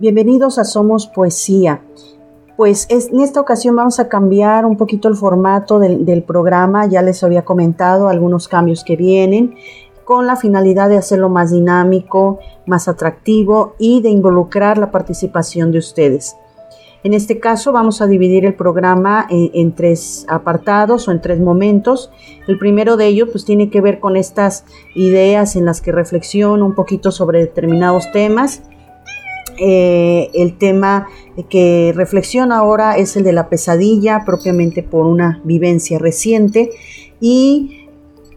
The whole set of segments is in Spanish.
Bienvenidos a Somos Poesía. Pues en esta ocasión vamos a cambiar un poquito el formato del, programa. Ya les había comentado algunos cambios que vienen con la finalidad de hacerlo más dinámico, más atractivo y de involucrar la participación de ustedes. En este caso vamos a dividir el programa en, tres apartados o en tres momentos. El primero de ellos pues tiene que ver con estas ideas en las que reflexiono un poquito sobre determinados temas. Eh, el tema que reflexiona ahora es el de la pesadilla, propiamente por una vivencia reciente. Y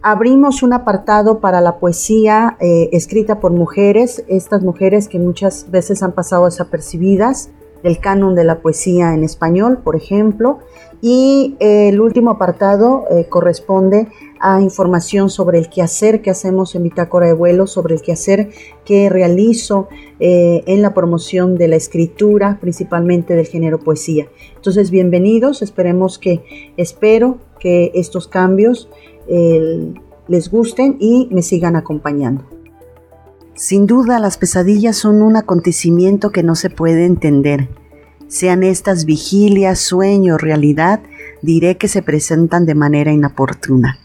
abrimos un apartado para la poesía eh, escrita por mujeres, estas mujeres que muchas veces han pasado desapercibidas del canon de la poesía en español, por ejemplo, y eh, el último apartado corresponde a información sobre el quehacer que hacemos en Bitácora de Vuelo, sobre el quehacer que realizo eh, en la promoción de la escritura, principalmente del género poesía. Entonces, bienvenidos, esperemos que, espero que estos cambios les gusten y me sigan acompañando. Sin duda las pesadillas son un acontecimiento que no se puede entender. Sean estas vigilias, sueño, realidad, diré que se presentan de manera inoportuna.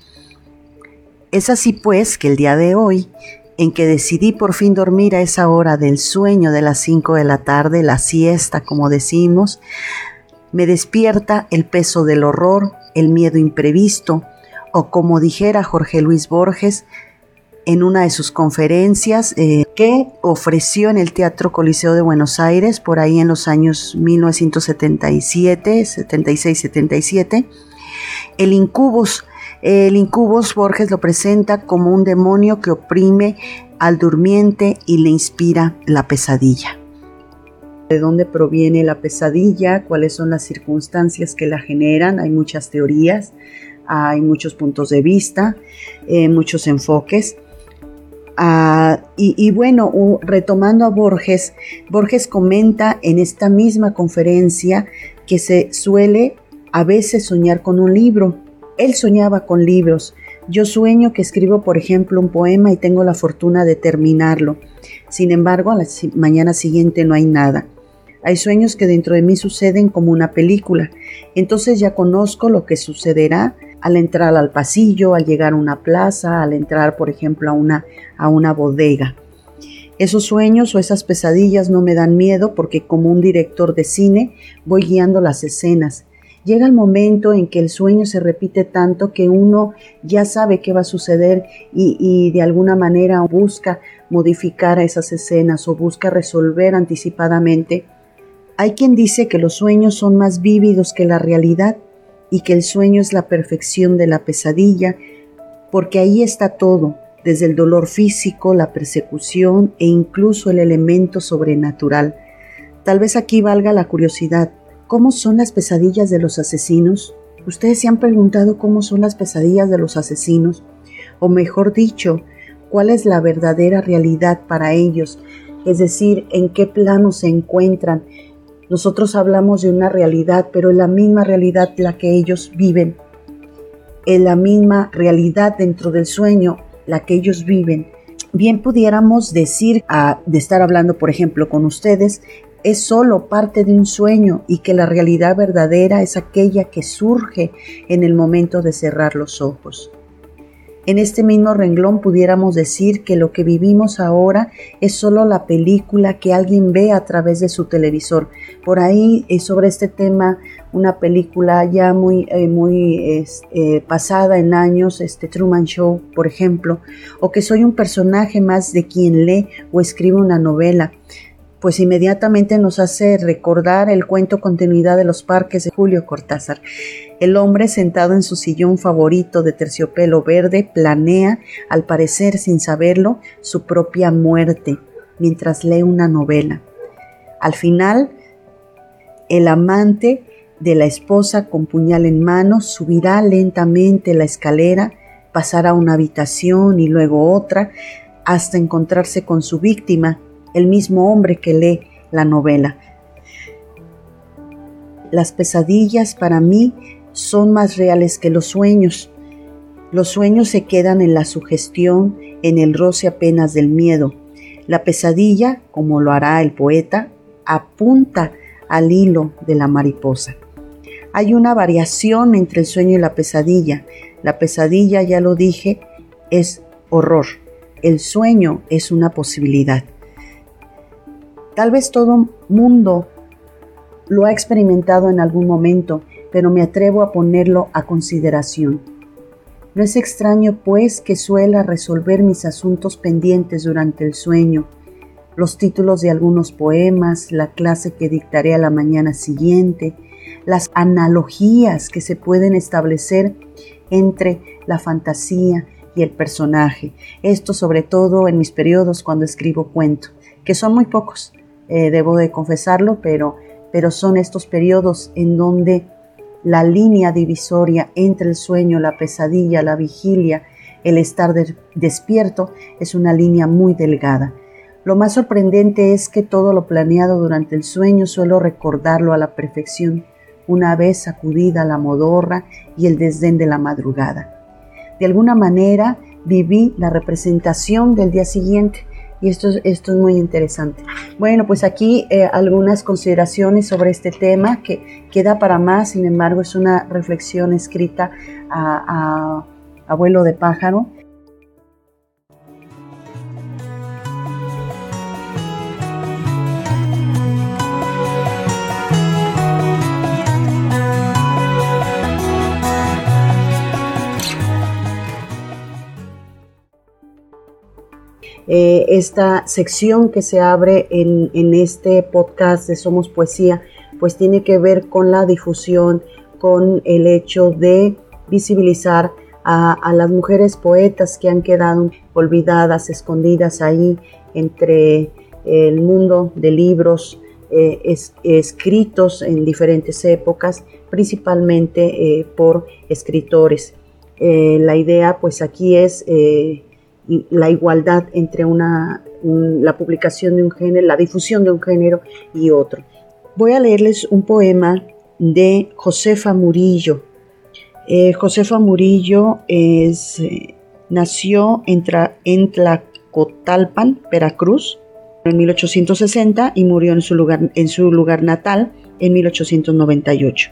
Es así pues que el día de hoy, en que decidí por fin dormir a esa hora del sueño de las 5 de la tarde, la siesta como decimos, me despierta el peso del horror, el miedo imprevisto, o como dijera Jorge Luis Borges, en una de sus conferencias eh, que ofreció en el Teatro Coliseo de Buenos Aires por ahí en los años 1977, 76, 77. El incubus, el incubus Borges lo presenta como un demonio que oprime al durmiente y le inspira la pesadilla. ¿De dónde proviene la pesadilla? ¿Cuáles son las circunstancias que la generan? Hay muchas teorías, hay muchos puntos de vista, eh, muchos enfoques. Ah, y, bueno, retomando a Borges, Borges comenta en esta misma conferencia que se suele a veces soñar con un libro. Él soñaba con libros. Yo sueño que escribo, por ejemplo, un poema y tengo la fortuna de terminarlo. Sin embargo, a la mañana siguiente no hay nada. Hay sueños que dentro de mí suceden como una película. Entonces ya conozco lo que sucederá al entrar al pasillo, al llegar a una plaza, al entrar, por ejemplo, a una, a una bodega. Esos sueños o esas pesadillas no me dan miedo porque como un director de cine voy guiando las escenas. Llega el momento en que el sueño se repite tanto que uno ya sabe qué va a suceder y, de alguna manera busca modificar esas escenas o busca resolver anticipadamente. Hay quien dice que los sueños son más vívidos que la realidad y que el sueño es la perfección de la pesadilla, porque ahí está todo, desde el dolor físico, la persecución e incluso el elemento sobrenatural. Tal vez aquí valga la curiosidad, ¿cómo son las pesadillas de los asesinos? ¿Ustedes se han preguntado cómo son las pesadillas de los asesinos? O mejor dicho, ¿cuál es la verdadera realidad para ellos? Es decir, en qué plano se encuentran, nosotros hablamos de una realidad, pero es la misma realidad la que ellos viven. Es la misma realidad dentro del sueño la que ellos viven. Bien pudiéramos decir, a, de estar hablando, por ejemplo, con ustedes, es solo parte de un sueño y que la realidad verdadera es aquella que surge en el momento de cerrar los ojos. En este mismo renglón pudiéramos decir que lo que vivimos ahora es solo la película que alguien ve a través de su televisor. Por ahí es sobre este tema una película ya muy, eh, muy eh, pasada en años, este Truman Show, por ejemplo, o que soy un personaje más de quien lee o escribe una novela pues inmediatamente nos hace recordar el cuento Continuidad de los Parques de Julio Cortázar. El hombre sentado en su sillón favorito de terciopelo verde planea, al parecer sin saberlo, su propia muerte mientras lee una novela. Al final, el amante de la esposa con puñal en mano subirá lentamente la escalera, pasará una habitación y luego otra, hasta encontrarse con su víctima, el mismo hombre que lee la novela. Las pesadillas para mí son más reales que los sueños. Los sueños se quedan en la sugestión, en el roce apenas del miedo. La pesadilla, como lo hará el poeta, apunta al hilo de la mariposa. Hay una variación entre el sueño y la pesadilla. La pesadilla, ya lo dije, es horror. El sueño es una posibilidad. Tal vez todo mundo lo ha experimentado en algún momento, pero me atrevo a ponerlo a consideración. No es extraño, pues, que suela resolver mis asuntos pendientes durante el sueño, los títulos de algunos poemas, la clase que dictaré a la mañana siguiente, las analogías que se pueden establecer entre la fantasía y el personaje. Esto sobre todo en mis periodos cuando escribo cuento, que son muy pocos, eh, debo de confesarlo, pero, pero son estos periodos en donde la línea divisoria entre el sueño, la pesadilla, la vigilia, el estar despierto es una línea muy delgada. Lo más sorprendente es que todo lo planeado durante el sueño suelo recordarlo a la perfección, una vez sacudida la modorra y el desdén de la madrugada. De alguna manera viví la representación del día siguiente y esto, esto es muy interesante. Bueno, pues aquí eh, algunas consideraciones sobre este tema que queda para más, sin embargo es una reflexión escrita a, a abuelo de pájaro Eh, esta sección que se abre en, este podcast de Somos Poesía, pues tiene que ver con la difusión, con el hecho de visibilizar a, las mujeres poetas que han quedado olvidadas, escondidas ahí entre el mundo de libros eh, escritos en diferentes épocas, principalmente eh, por escritores. la idea pues aquí es la igualdad entre una, la publicación de un género, la difusión de un género y otro. Voy a leerles un poema de Josefa Murillo. Eh, Josefa Murillo es, eh, nació en, en Tlacotalpan, Veracruz, en 1860 y murió en su lugar, en su lugar natal en 1898.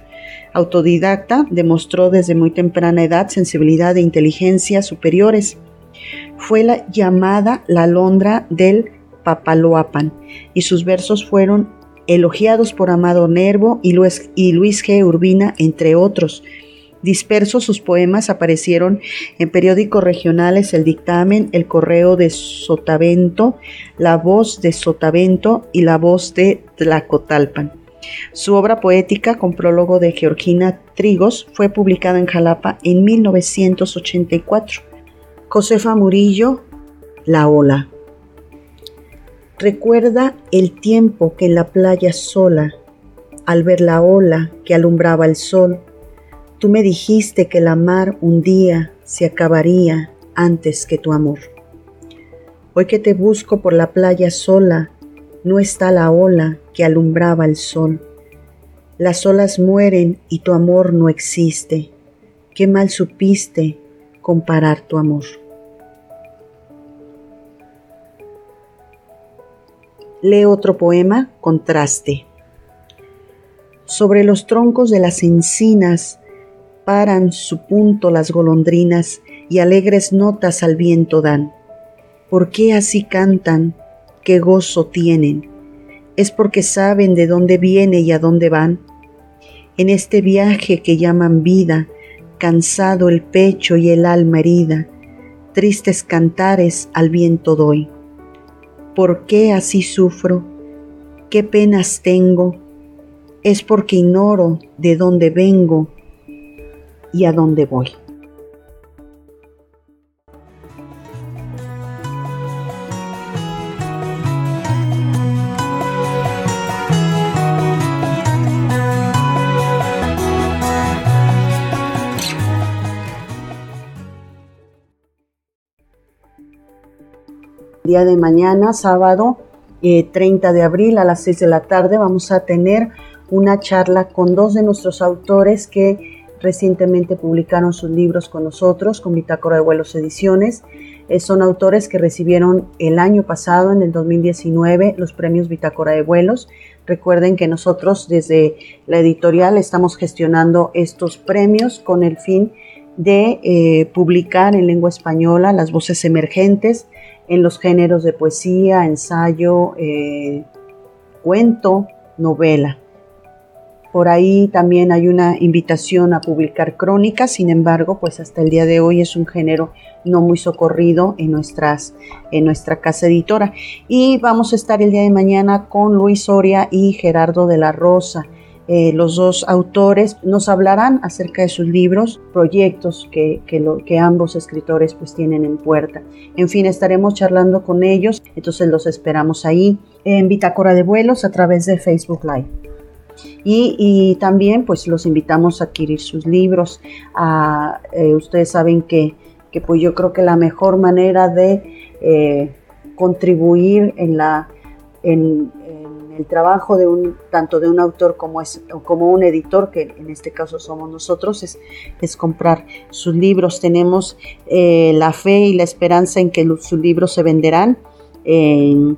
Autodidacta, demostró desde muy temprana edad sensibilidad e inteligencia superiores fue la llamada la Londra del Papaloapan y sus versos fueron elogiados por Amado Nervo y Luis, y Luis G. Urbina, entre otros. Dispersos sus poemas aparecieron en periódicos regionales El Dictamen, El Correo de Sotavento, La Voz de Sotavento y La Voz de Tlacotalpan. Su obra poética, con prólogo de Georgina Trigos, fue publicada en Jalapa en 1984. Josefa Murillo, La ola. Recuerda el tiempo que en la playa sola, al ver la ola que alumbraba el sol, tú me dijiste que la mar un día se acabaría antes que tu amor. Hoy que te busco por la playa sola, no está la ola que alumbraba el sol. Las olas mueren y tu amor no existe. Qué mal supiste comparar tu amor. Lee otro poema, Contraste. Sobre los troncos de las encinas paran su punto las golondrinas y alegres notas al viento dan. ¿Por qué así cantan? ¿Qué gozo tienen? ¿Es porque saben de dónde viene y a dónde van? En este viaje que llaman vida, cansado el pecho y el alma herida, tristes cantares al viento doy. ¿Por qué así sufro? ¿Qué penas tengo? Es porque ignoro de dónde vengo y a dónde voy. Día de mañana, sábado 30 eh, de abril a las 6 de la tarde, vamos a tener una charla con dos de nuestros autores que recientemente publicaron sus libros con nosotros, con Bitácora de Vuelos Ediciones. Eh, son autores que recibieron el año pasado, en el 2019, los premios Bitácora de Vuelos. Recuerden que nosotros desde la editorial estamos gestionando estos premios con el fin de eh, publicar en lengua española las voces emergentes en los géneros de poesía, ensayo, eh, cuento, novela. Por ahí también hay una invitación a publicar crónicas, sin embargo, pues hasta el día de hoy es un género no muy socorrido en, nuestras, en nuestra casa editora. Y vamos a estar el día de mañana con Luis Soria y Gerardo de la Rosa. Eh, los dos autores nos hablarán acerca de sus libros, proyectos que, que, ambos escritores pues tienen en puerta. En fin, estaremos charlando con ellos, entonces los esperamos ahí en Bitácora de Vuelos a través de Facebook Live. Y, también pues los invitamos a adquirir sus libros. Eh, ustedes saben que, pues yo creo que la mejor manera de eh, contribuir en la en, el trabajo de un tanto de un autor como es como un editor que en este caso somos nosotros es, es comprar sus libros. Tenemos eh, la fe y la esperanza en que sus libros se venderán. En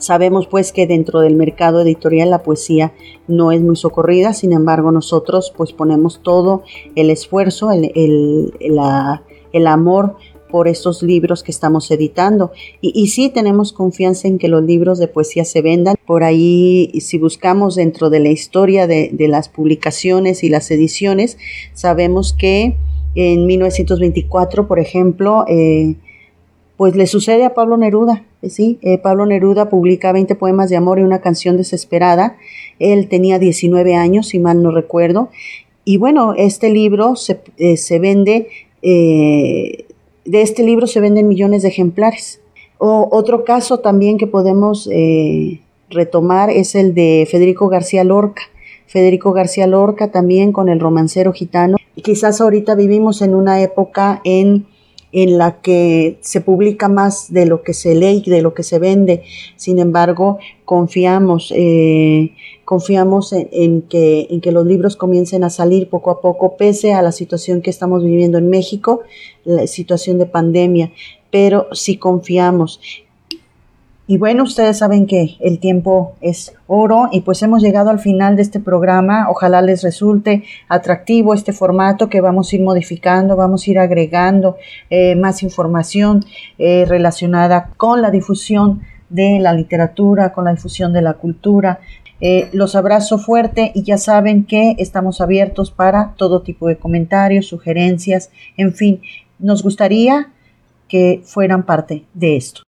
Sabemos pues que dentro del mercado editorial la poesía no es muy socorrida, sin embargo nosotros pues ponemos todo el esfuerzo, el, el, amor por estos libros que estamos editando. Y, y, sí tenemos confianza en que los libros de poesía se vendan. Por ahí, si buscamos dentro de la historia de, las publicaciones y las ediciones, sabemos que en 1924, por ejemplo, eh, pues le sucede a Pablo Neruda. Eh, sí, eh, Pablo Neruda publica 20 poemas de amor y una canción desesperada. Él tenía 19 años, si mal no recuerdo. Y bueno, este libro se, eh, se vende, de este libro se venden millones de ejemplares. O, otro caso también que podemos retomar es el de Federico García Lorca. Federico García Lorca también con el romancero gitano. Quizás ahorita vivimos en una época en en la que se publica más de lo que se lee y de lo que se vende. Sin embargo, confiamos, eh, confiamos en, que, en que los libros comiencen a salir poco a poco, pese a la situación que estamos viviendo en México, la situación de pandemia. Pero sí confiamos y bueno, ustedes saben que el tiempo es oro y pues hemos llegado al final de este programa. Ojalá les resulte atractivo este formato que vamos a ir modificando, vamos a ir agregando eh, más información eh, relacionada con la difusión de la literatura, con la difusión de la cultura. Eh, los abrazo fuerte y ya saben que estamos abiertos para todo tipo de comentarios, sugerencias, en fin, nos gustaría que fueran parte de esto.